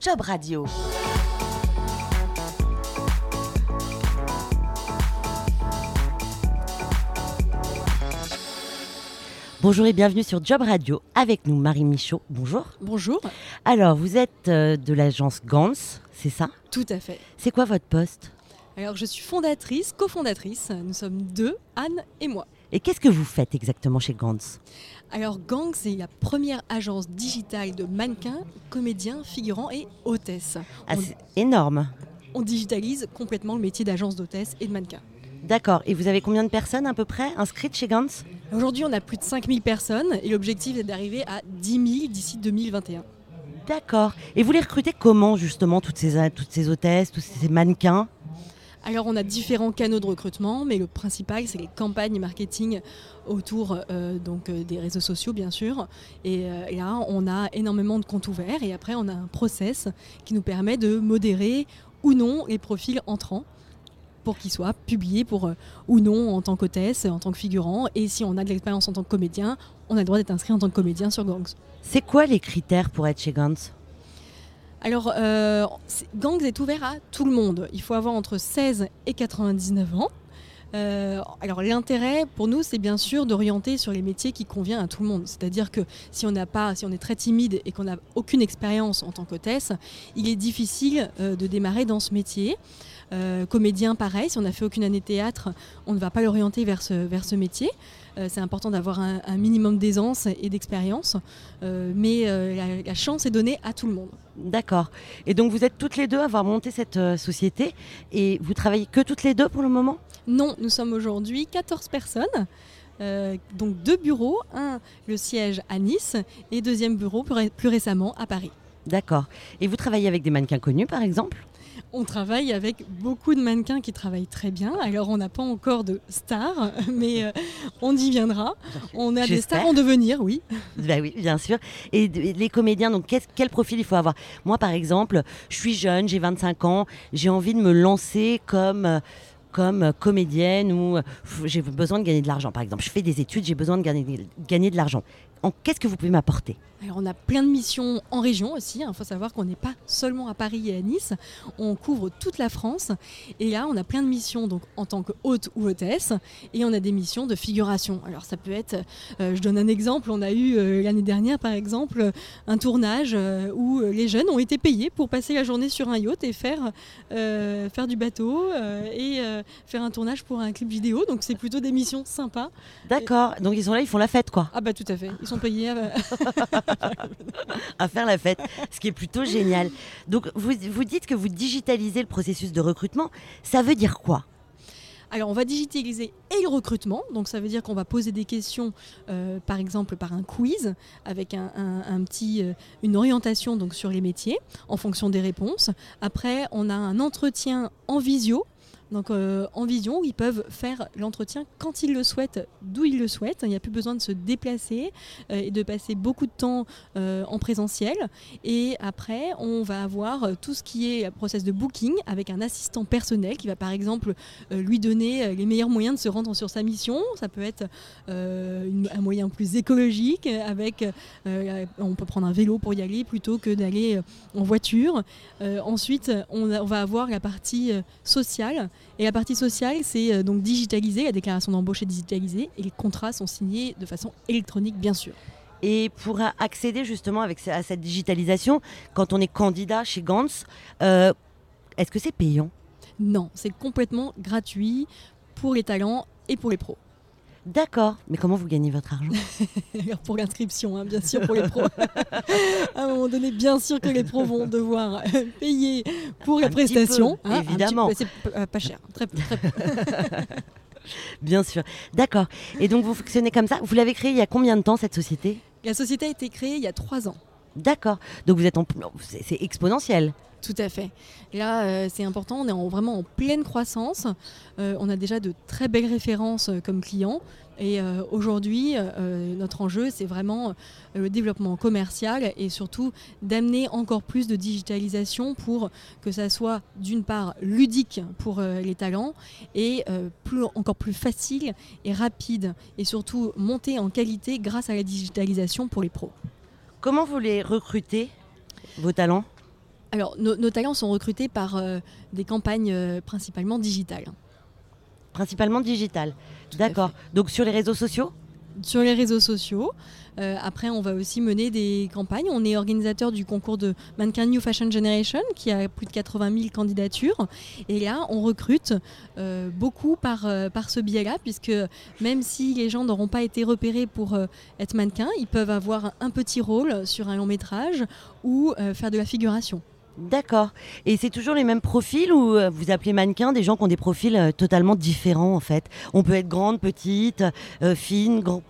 Job Radio. Bonjour et bienvenue sur Job Radio avec nous Marie Michaud. Bonjour. Bonjour. Alors, vous êtes euh, de l'agence Gans, c'est ça? Tout à fait. C'est quoi votre poste? Alors, je suis fondatrice, cofondatrice. Nous sommes deux, Anne et moi. Et qu'est-ce que vous faites exactement chez Gans Alors, Gang, c'est la première agence digitale de mannequins, comédiens, figurants et hôtesses. Ah, C'est énorme. on digitalise complètement le métier d'agence d'hôtesse et de mannequin. D'accord. Et vous avez combien de personnes à peu près inscrites chez Gans Aujourd'hui, on a plus de 5000 personnes et l'objectif est d'arriver à 10 000 d'ici 2021. D'accord. Et vous les recrutez comment justement toutes ces, toutes ces hôtesses, tous ces mannequins? Alors, on a différents canaux de recrutement, mais le principal, c'est les campagnes marketing autour euh, donc, euh, des réseaux sociaux, bien sûr. Et, euh, et là, on a énormément de comptes ouverts. Et après, on a un process qui nous permet de modérer ou non les profils entrants pour qu'ils soient publiés pour ou non en tant qu'hôtesse, en tant que figurant. Et si on a de l'expérience en tant que comédien, on a le droit d'être inscrit en tant que comédien sur Gangs. C'est quoi les critères pour être chez Gans Alors, euh, Gangs est ouvert à tout le monde. Il faut avoir entre 16 et 99 ans. Euh, alors l'intérêt pour nous, c'est bien sûr d'orienter sur les métiers qui conviennent à tout le monde. C'est-à-dire que si on n'a pas, si on est très timide et qu'on n'a aucune expérience en tant qu'hôtesse, il est difficile euh, de démarrer dans ce métier. Euh, comédien, pareil, si on n'a fait aucune année théâtre, on ne va pas l'orienter vers ce, vers ce métier. C'est important d'avoir un, minimum d'aisance et d'expérience, mais la- la chance est donnée à tout le monde. D'accord. Et donc vous êtes toutes les deux à avoir monté cette société et vous travaillez que toutes les deux pour le moment? Non, nous sommes aujourd'hui 14 personnes. Euh, donc deux bureaux, un le siège à Nice et deuxième bureau plus, ré- plus récemment à Paris. D'accord. Et vous travaillez avec des mannequins connus par exemple? On travaille avec beaucoup de mannequins qui travaillent très bien. Alors on n'a pas encore de stars, mais euh, on y viendra. On a des stars en devenir, oui. Bah oui, bien sûr. Et les comédiens, donc quel profil il faut avoir? Moi par exemple, je suis jeune, j'ai 25 ans, j'ai envie de me lancer comme... comme euh, comédienne ou euh, j'ai besoin de gagner de l'argent par exemple. Je fais des études, j'ai besoin de gagner, gagner de l'argent. Qu'est-ce que vous pouvez m'apporter? Alors on a plein de missions en région aussi. Il faut savoir qu'on n'est pas seulement à Paris et à Nice. On couvre toute la France. Et là, on a plein de missions donc en tant que hôte ou hôtesse. Et on a des missions de figuration. Alors ça peut être, euh, je donne un exemple. On a eu euh, l'année dernière par exemple un tournage euh, où les jeunes ont été payés pour passer la journée sur un yacht et faire, faire du bateau et faire un tournage pour un clip vidéo. Donc c'est plutôt des missions sympas. D'accord. Donc ils sont là, ils font la fête quoi. Ah bah tout à fait. Ils sont payés. euh, à faire la fête, ce qui est plutôt génial. Donc vous, vous dites que vous digitalisez le processus de recrutement. Ça veut dire quoi? Alors, on va digitaliser et le recrutement. Donc, ça veut dire qu'on va poser des questions, euh, par exemple, par un quiz, avec un, un- un petit, euh, une orientation donc, sur les métiers, en fonction des réponses. Après, on a un entretien en visio. Donc euh, en vision, ils peuvent faire l'entretien quand ils le souhaitent, d'où ils le souhaitent. Il n'y a plus besoin de se déplacer euh, et de passer beaucoup de temps euh, en présentiel. Et après, on va avoir tout ce qui est process de booking avec un assistant personnel qui va par exemple lui donner les meilleurs moyens de se rendre sur sa mission. Ça peut être un moyen plus écologique, avec on peut prendre un vélo pour y aller plutôt que d'aller en voiture. Ensuite, on, va avoir la partie sociale. Et la partie sociale, c'est euh, donc digitalisé, la déclaration d'embauche est digitalisée et les contrats sont signés de façon électronique, bien sûr. Et pour accéder justement avec, à cette digitalisation, quand on est candidat chez Gans, euh, est-ce que c'est payant? Non, c'est complètement gratuit pour les talents et pour les pros. D'accord. Mais comment vous gagnez votre argent pour l'inscription, hein, bien sûr, pour les pros. à un moment donné, bien sûr que les pros vont devoir euh, payer pour la Un petit prestation. peu, hein, évidemment. C'est euh, pas cher, très, peu, très peu. Bien sûr. D'accord. Et donc vous fonctionnez comme ça? Vous l'avez créé il y a combien de temps cette société? La société a été créée il y a trois ans. D'accord. Donc vous êtes en, c'est exponentiel. Tout à fait. Là, euh, c'est important, on est en- vraiment en pleine croissance. Euh, on a déjà de très belles références euh, comme clients. Et aujourd'hui, notre enjeu, c'est vraiment le développement commercial et surtout d'amener encore plus de digitalisation pour que ça soit d'une part ludique pour les talents et plus, encore plus facile et rapide et surtout monter en qualité grâce à la digitalisation pour les pros. Comment vous les recrutez, vos talents? Alors, nos, nos talents sont recrutés par euh, des campagnes euh, principalement digitales. Principalement digital. Tout à D'accord. Donc sur les réseaux sociaux? Sur les réseaux sociaux. Euh, après, on va aussi mener des campagnes. On est organisateur du concours de mannequin New Fashion Generation qui a plus de 80 000 candidatures. Et là, on recrute euh, beaucoup par, euh, par ce biais-là, puisque même si les gens n'auront pas été repérés pour être mannequins, ils peuvent avoir un petit rôle sur un long métrage ou faire de la figuration. D'accord. Et c'est toujours les mêmes profils ou euh, vous appelez mannequins des gens qui ont des profils euh, totalement différents en fait? On peut être grande, petite, euh, fine, gro-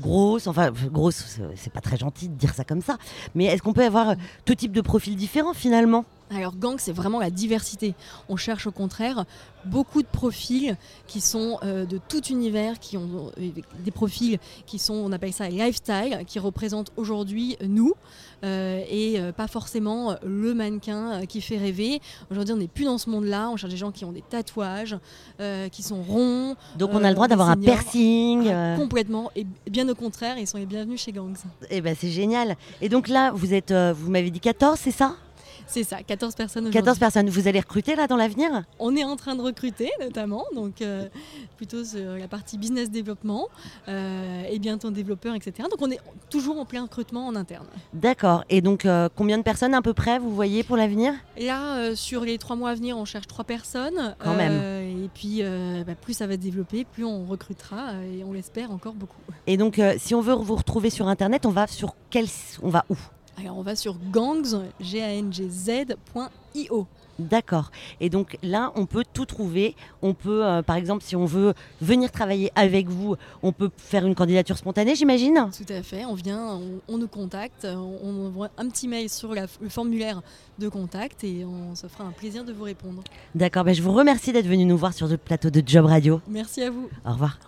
grosse, enfin grosse, c'est- pas très gentil de dire ça comme ça. Mais est-ce qu'on peut avoir tout type de profils différents finalement? Alors gang, c'est vraiment la diversité. On cherche au contraire beaucoup de profils qui sont euh, de tout univers, qui ont euh, des profils qui sont, on appelle ça lifestyle, qui représentent aujourd'hui nous, euh, et pas forcément le mannequin qui fait rêver. Aujourd'hui, on n'est plus dans ce monde-là. On cherche des gens qui ont des tatouages, qui sont ronds, Donc on a le droit d'avoir un piercing. Ah, complètement. Et bien au contraire, ils sont les bienvenus chez Gangs. Eh ben c'est génial. Et donc là, vous êtes, vous m'avez dit 14, c'est ça? C'est ça, 14 personnes aujourd'hui. 14 personnes. Vous allez recruter là dans l'avenir? On est en train de recruter notamment, donc euh, plutôt sur la partie business développement euh, et bientôt développeur, etc. Donc on est toujours en plein recrutement en interne. D'accord. Et donc euh, combien de personnes à peu près vous voyez pour l'avenir? Là, euh, sur les trois mois à venir, on cherche trois personnes. Quand même. Et puis, bah, plus ça va se développer, plus on recrutera et on l'espère encore beaucoup. Et donc si on veut vous retrouver sur internet, on va sur quel on va où? Alors on va sur gangs, G-A-N-G-Z.io. D'accord. Et donc là, on peut tout trouver. On peut, euh, par exemple, si on veut venir travailler avec vous, on peut faire une candidature spontanée, j'imagine? Tout à fait, on vient, on, on nous contacte, on, on envoie un petit mail sur la- le formulaire de contact et on se fera un plaisir de vous répondre. D'accord. ben, je vous remercie d'être venu nous voir sur le plateau de Job Radio. Merci à vous. Au revoir.